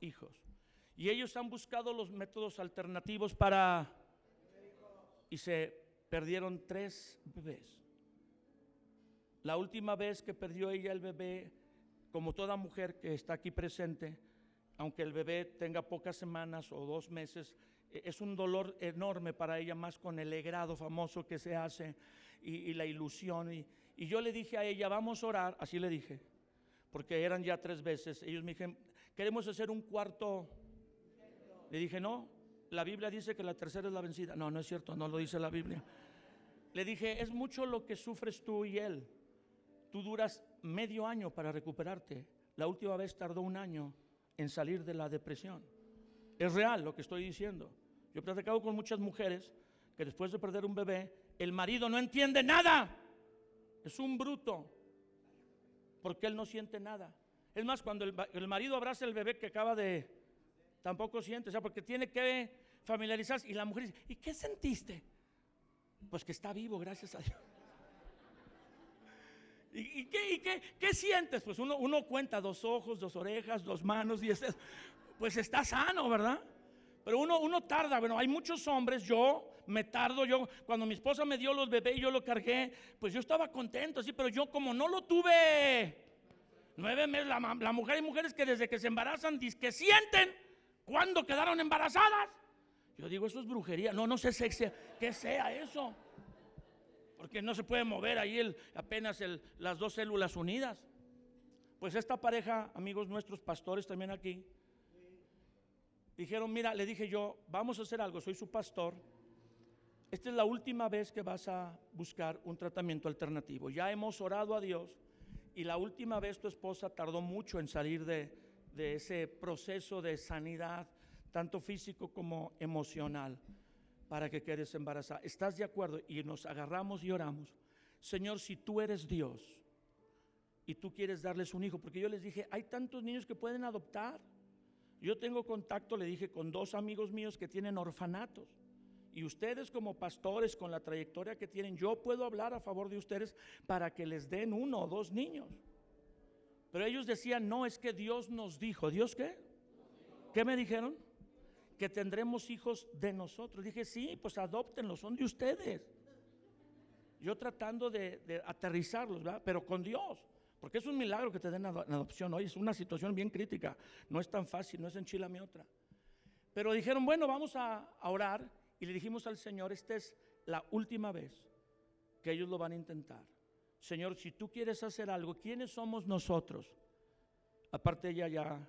hijos. Y ellos han buscado los métodos alternativos para... Y se perdieron tres bebés. La última vez que perdió ella el bebé, como toda mujer que está aquí presente, aunque el bebé tenga pocas semanas o dos meses, es un dolor enorme para ella, más con el legrado famoso que se hace y, la ilusión. Y, yo le dije a ella, vamos a orar, así le dije, porque eran ya tres veces. Ellos me dijeron, queremos hacer un cuarto. Le dije, no, la Biblia dice que la tercera es la vencida. No, no es cierto, no lo dice la Biblia. Le dije, es mucho lo que sufres tú y él. Tú duras medio año para recuperarte. La última vez tardó un año en salir de la depresión. Es real lo que estoy diciendo. Yo he platicado con muchas mujeres que después de perder un bebé, el marido no entiende nada. Es un bruto. Porque él no siente nada. Es más, cuando el, marido abraza el bebé que acaba de... Tampoco siente. O sea, porque tiene que familiarizarse. Y la mujer dice, ¿y qué sentiste? Pues que está vivo, gracias a Dios. ¿Y, qué, sientes? Pues uno, cuenta dos ojos, dos orejas, dos manos y pues está sano, ¿verdad? Pero uno, uno tarda, bueno, hay muchos hombres, yo me tardo, yo cuando mi esposa me dio los bebés y yo lo cargué, pues yo estaba contento, sí, pero yo como no lo tuve nueve meses, la, la mujer, hay mujeres que desde que se embarazan, que sienten cuando quedaron embarazadas. Yo digo, eso es brujería. No, no sé qué sea eso. Porque no se puede mover ahí el, apenas las dos células unidas. Pues esta pareja, amigos nuestros, pastores también aquí, dijeron, mira, le dije yo, vamos a hacer algo, soy su pastor. Esta es la última vez que vas a buscar un tratamiento alternativo. Ya hemos orado a Dios y la última vez tu esposa tardó mucho en salir de, de ese proceso de sanidad tanto físico como emocional, para que quedes embarazada. ¿Estás de acuerdo? Y nos agarramos y oramos. Señor, si tú eres Dios y tú quieres darles un hijo, porque yo les dije, hay tantos niños que pueden adoptar. Yo tengo contacto, le dije, con dos amigos míos que tienen orfanatos. Y ustedes como pastores, con la trayectoria que tienen, yo puedo hablar a favor de ustedes para que les den uno o dos niños. Pero ellos decían, no, es que Dios nos dijo. ¿Dios qué? ¿Qué me dijeron? que tendremos hijos de nosotros. Dije, sí, pues adoptenlos, son de ustedes. Yo tratando de, aterrizarlos, ¿verdad? Pero con Dios. Porque es un milagro que te den adopción. Hoy es una situación bien crítica. No es tan fácil, no es mi otra. Pero dijeron, bueno, vamos a, a orar. Y le dijimos al Señor, esta es la última vez que ellos lo van a intentar. Señor, si tú quieres hacer algo, ¿quiénes somos nosotros? Aparte ella ya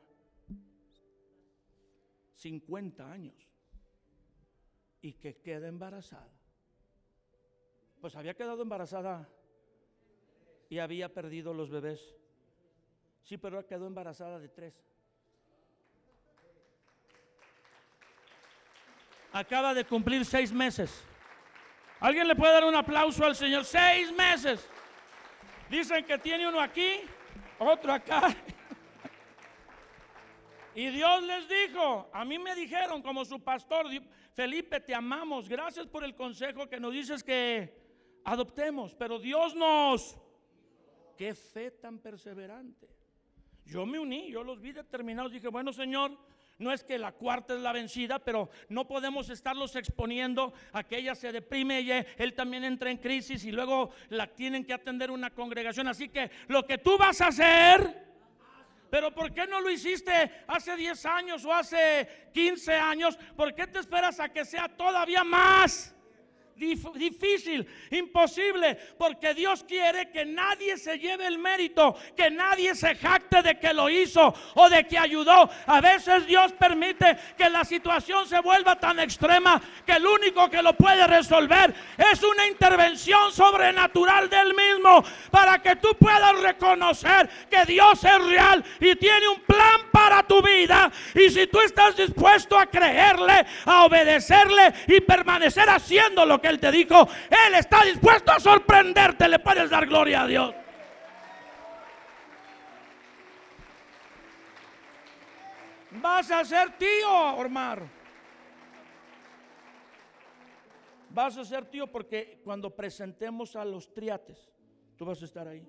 50 años y que queda embarazada. Pues había quedado embarazada y había perdido los bebés. Sí, pero quedó embarazada de tres. Acaba de cumplir seis meses. ¿Alguien le puede dar un aplauso al Señor? Seis meses. Dicen que tiene uno aquí, otro acá y Dios les dijo, a mí me dijeron como su pastor, Felipe, te amamos, gracias por el consejo que nos dices que adoptemos, pero Dios nos... Qué fe tan perseverante. Yo me uní, yo los vi determinados, dije, bueno Señor, no es que la cuarta es la vencida, pero no podemos estarlos exponiendo a que ella se deprime y él también entra en crisis y luego la tienen que atender una congregación. Así que lo que tú vas a hacer pero ¿por qué no lo hiciste hace 10 años o hace 15 años? ¿Por qué te esperas a que sea todavía más? Difícil, imposible, porque Dios quiere que nadie se lleve el mérito, que nadie se jacte de que lo hizo o de que ayudó. A veces Dios permite que la situación se vuelva tan extrema que el único que lo puede resolver es una intervención sobrenatural del mismo para que tú puedas reconocer que Dios es real y tiene un plan para tu vida. Y si tú estás dispuesto a creerle, a obedecerle y permanecer haciendo lo que él te dijo, Él está dispuesto a sorprenderte. Le puedes dar gloria a Dios. Vas a ser tío, Omar. Vas a ser tío porque cuando presentemos a los triates, tú vas a estar ahí.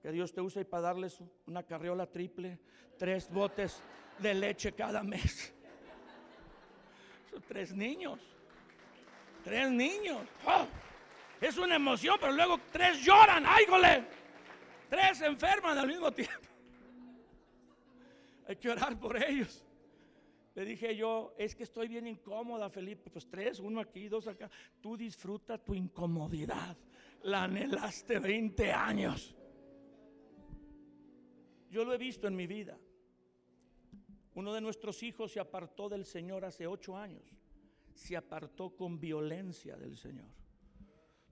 Que Dios te use para darles una carriola triple, tres botes de leche cada mes. Son tres niños. Tres niños. ¡Oh! Es una emoción, pero luego tres lloran. ¡Ay, gole! Tres enferman al mismo tiempo. Hay que orar por ellos. Le dije yo, es que estoy bien incómoda, Felipe. Pues tres, uno aquí, dos acá. Tú disfruta tu incomodidad. La anhelaste 20 años. Yo lo he visto en mi vida. Uno de nuestros hijos se apartó del Señor hace ocho años. Se apartó con violencia del Señor.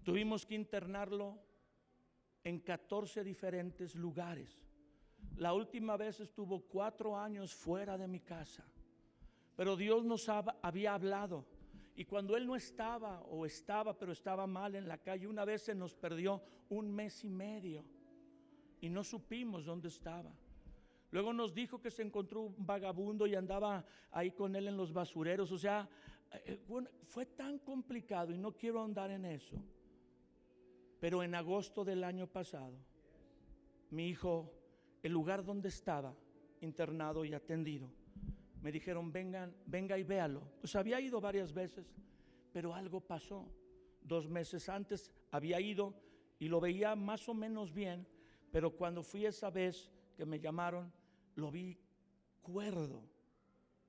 Tuvimos que internarlo en 14 diferentes lugares. La última vez estuvo cuatro años fuera de mi casa. Pero Dios nos había hablado. Y cuando Él no estaba o estaba, pero estaba mal en la calle, una vez se nos perdió un mes y medio. Y no supimos dónde estaba. Luego nos dijo que se encontró un vagabundo y andaba ahí con él en los basureros. O sea, eh, fue tan complicado y no quiero andar en eso. Pero en agosto del año pasado, mi hijo, el lugar donde estaba internado y atendido, me dijeron, vengan, venga y véalo. Pues había ido varias veces, pero algo pasó. Dos meses antes había ido y lo veía más o menos bien, pero cuando fui esa vez que me llamaron, lo vi cuerdo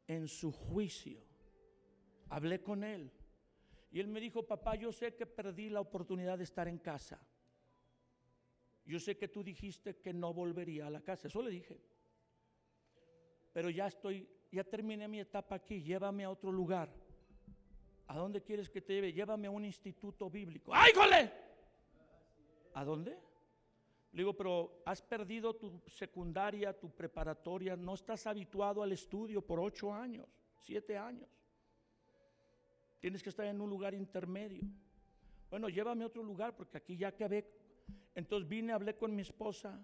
en su juicio. Hablé con él y él me dijo, papá, yo sé que perdí la oportunidad de estar en casa. Yo sé que tú dijiste que no volvería a la casa, eso le dije. Pero ya estoy, ya terminé mi etapa aquí, llévame a otro lugar. ¿A dónde quieres que te lleve? Llévame a un instituto bíblico. ¡Ay, jole! ¿A dónde? Le digo, pero has perdido tu secundaria, tu preparatoria, no estás habituado al estudio por ocho años, siete años. Tienes que estar en un lugar intermedio. Bueno, llévame a otro lugar porque aquí ya acabé. Entonces vine, hablé con mi esposa,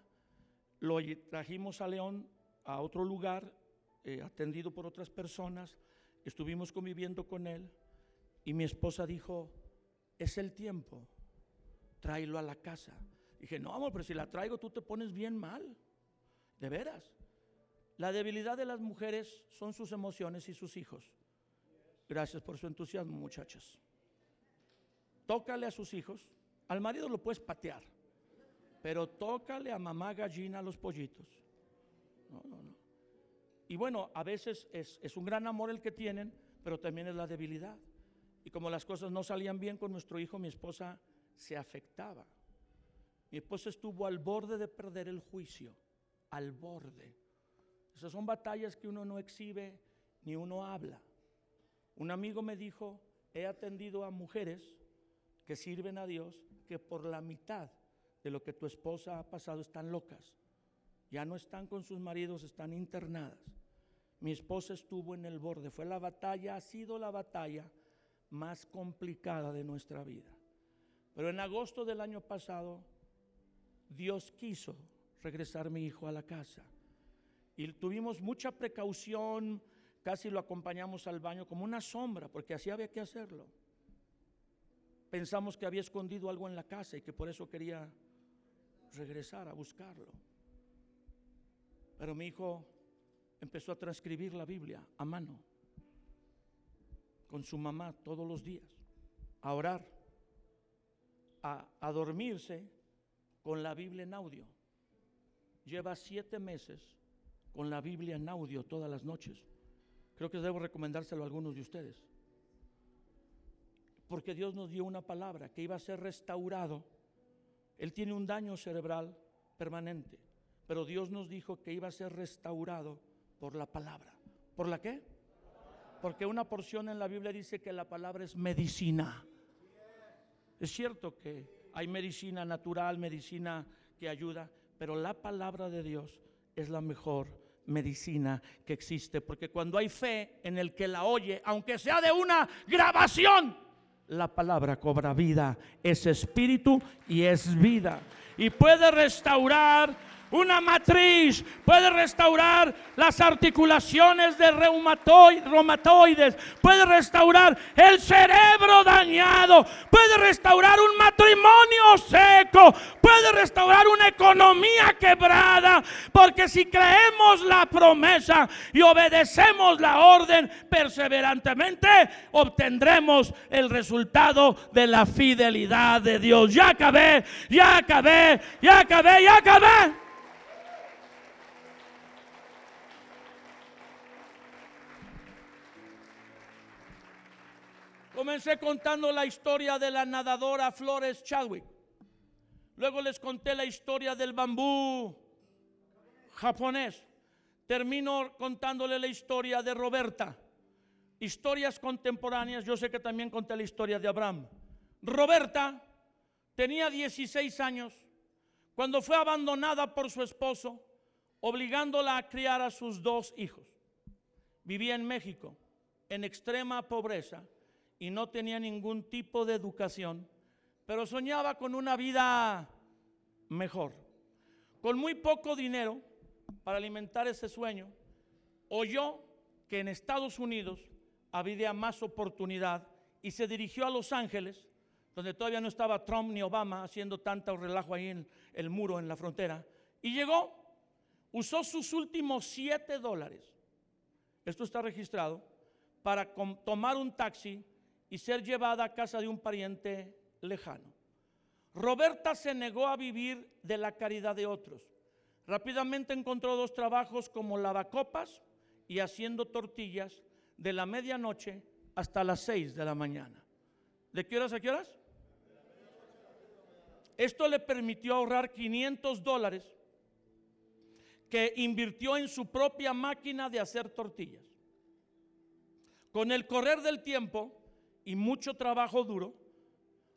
lo trajimos a León a otro lugar, eh, atendido por otras personas, estuvimos conviviendo con él y mi esposa dijo, es el tiempo, tráelo a la casa. Dije, no, amor, pero si la traigo tú te pones bien mal. De veras. La debilidad de las mujeres son sus emociones y sus hijos. Gracias por su entusiasmo, muchachas. Tócale a sus hijos. Al marido lo puedes patear. Pero tócale a mamá gallina a los pollitos. No, no, no. Y bueno, a veces es, es un gran amor el que tienen, pero también es la debilidad. Y como las cosas no salían bien con nuestro hijo, mi esposa se afectaba. Mi esposa estuvo al borde de perder el juicio, al borde. Esas son batallas que uno no exhibe ni uno habla. Un amigo me dijo, he atendido a mujeres que sirven a Dios que por la mitad de lo que tu esposa ha pasado están locas. Ya no están con sus maridos, están internadas. Mi esposa estuvo en el borde. Fue la batalla, ha sido la batalla más complicada de nuestra vida. Pero en agosto del año pasado Dios quiso regresar mi hijo a la casa. Y tuvimos mucha precaución, casi lo acompañamos al baño como una sombra, porque así había que hacerlo. Pensamos que había escondido algo en la casa y que por eso quería regresar a buscarlo. Pero mi hijo empezó a transcribir la Biblia a mano, con su mamá todos los días, a orar, a, a dormirse con la Biblia en audio. Lleva siete meses con la Biblia en audio todas las noches. Creo que debo recomendárselo a algunos de ustedes. Porque Dios nos dio una palabra que iba a ser restaurado. Él tiene un daño cerebral permanente, pero Dios nos dijo que iba a ser restaurado por la palabra. ¿Por la qué? Porque una porción en la Biblia dice que la palabra es medicina. Es cierto que hay medicina natural, medicina que ayuda, pero la palabra de Dios es la mejor medicina que existe, porque cuando hay fe en el que la oye, aunque sea de una grabación, la palabra cobra vida, es espíritu y es vida. Y puede restaurar una matriz puede restaurar las articulaciones de reumatoides, puede restaurar el cerebro dañado, puede restaurar un matrimonio seco, puede restaurar una economía quebrada, porque si creemos la promesa y obedecemos la orden perseverantemente, obtendremos el resultado de la fidelidad de Dios. Ya acabé, ya acabé, ya acabé, ya acabé. Comencé contando la historia de la nadadora Flores Chadwick. Luego les conté la historia del bambú japonés. termino contándole la historia de Roberta. Historias contemporáneas, yo sé que también conté la historia de Abraham. Roberta tenía 16 años cuando fue abandonada por su esposo, obligándola a criar a sus dos hijos. Vivía en México, en extrema pobreza, y no tenía ningún tipo de educación, pero soñaba con una vida mejor. Con muy poco dinero para alimentar ese sueño, oyó que en Estados Unidos había más oportunidad y se dirigió a Los Ángeles, donde todavía no estaba Trump ni Obama haciendo tanto relajo ahí en el muro en la frontera, y llegó, usó sus últimos siete dólares, esto está registrado, para tomar un taxi y ser llevada a casa de un pariente lejano. Roberta se negó a vivir de la caridad de otros. Rápidamente encontró dos trabajos como lavacopas y haciendo tortillas de la medianoche hasta las seis de la mañana. ¿De qué horas a qué horas? Esto le permitió ahorrar 500 dólares que invirtió en su propia máquina de hacer tortillas. Con el correr del tiempo y mucho trabajo duro,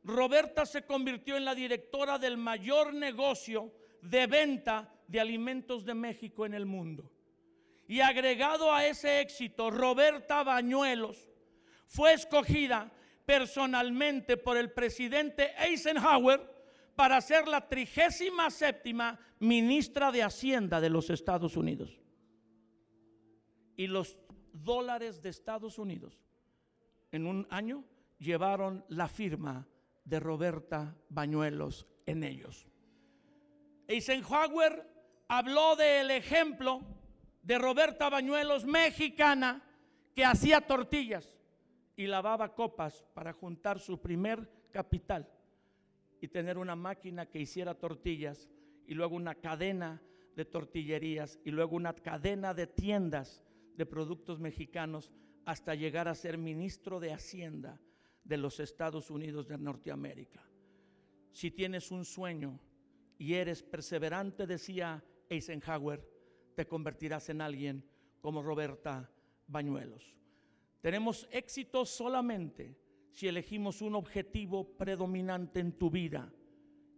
Roberta se convirtió en la directora del mayor negocio de venta de alimentos de México en el mundo. Y agregado a ese éxito, Roberta Bañuelos fue escogida personalmente por el presidente Eisenhower para ser la trigésima séptima ministra de Hacienda de los Estados Unidos. Y los dólares de Estados Unidos en un año llevaron la firma de Roberta Bañuelos en ellos. Eisenhower habló del ejemplo de Roberta Bañuelos, mexicana, que hacía tortillas y lavaba copas para juntar su primer capital y tener una máquina que hiciera tortillas y luego una cadena de tortillerías y luego una cadena de tiendas de productos mexicanos hasta llegar a ser ministro de Hacienda de los Estados Unidos de Norteamérica. Si tienes un sueño y eres perseverante, decía Eisenhower, te convertirás en alguien como Roberta Bañuelos. Tenemos éxito solamente si elegimos un objetivo predominante en tu vida.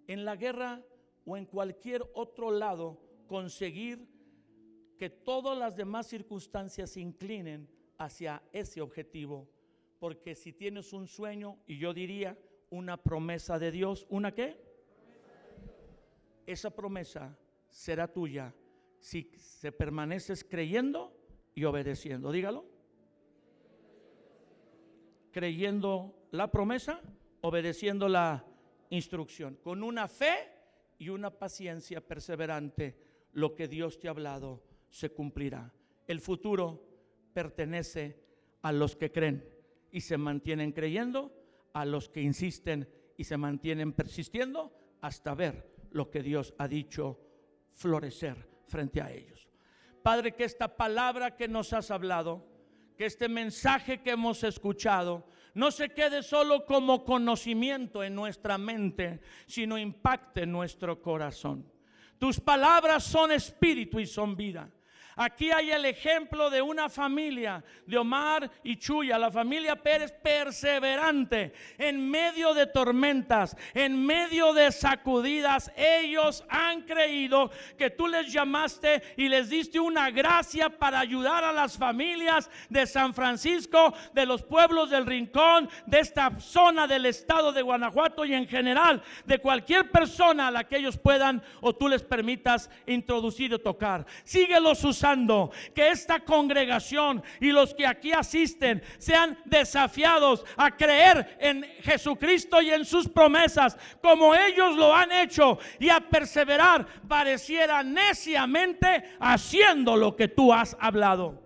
En la guerra o en cualquier otro lado, conseguir que todas las demás circunstancias se inclinen hacia ese objetivo. Porque si tienes un sueño, y yo diría una promesa de Dios, ¿una qué? Esa promesa será tuya si se permaneces creyendo y obedeciendo. Dígalo. Creyendo la promesa, obedeciendo la instrucción. Con una fe y una paciencia perseverante, lo que Dios te ha hablado se cumplirá. El futuro pertenece a los que creen y se mantienen creyendo, a los que insisten y se mantienen persistiendo hasta ver lo que Dios ha dicho florecer frente a ellos. Padre, que esta palabra que nos has hablado, que este mensaje que hemos escuchado, no se quede solo como conocimiento en nuestra mente, sino impacte nuestro corazón. Tus palabras son espíritu y son vida. Aquí hay el ejemplo de una familia, de Omar y Chuya, la familia Pérez perseverante en medio de tormentas, en medio de sacudidas. Ellos han creído que tú les llamaste y les diste una gracia para ayudar a las familias de San Francisco, de los pueblos del Rincón, de esta zona del estado de Guanajuato y en general de cualquier persona a la que ellos puedan o tú les permitas introducir o tocar. Síguelos que esta congregación y los que aquí asisten sean desafiados a creer en Jesucristo y en sus promesas como ellos lo han hecho y a perseverar pareciera neciamente haciendo lo que tú has hablado.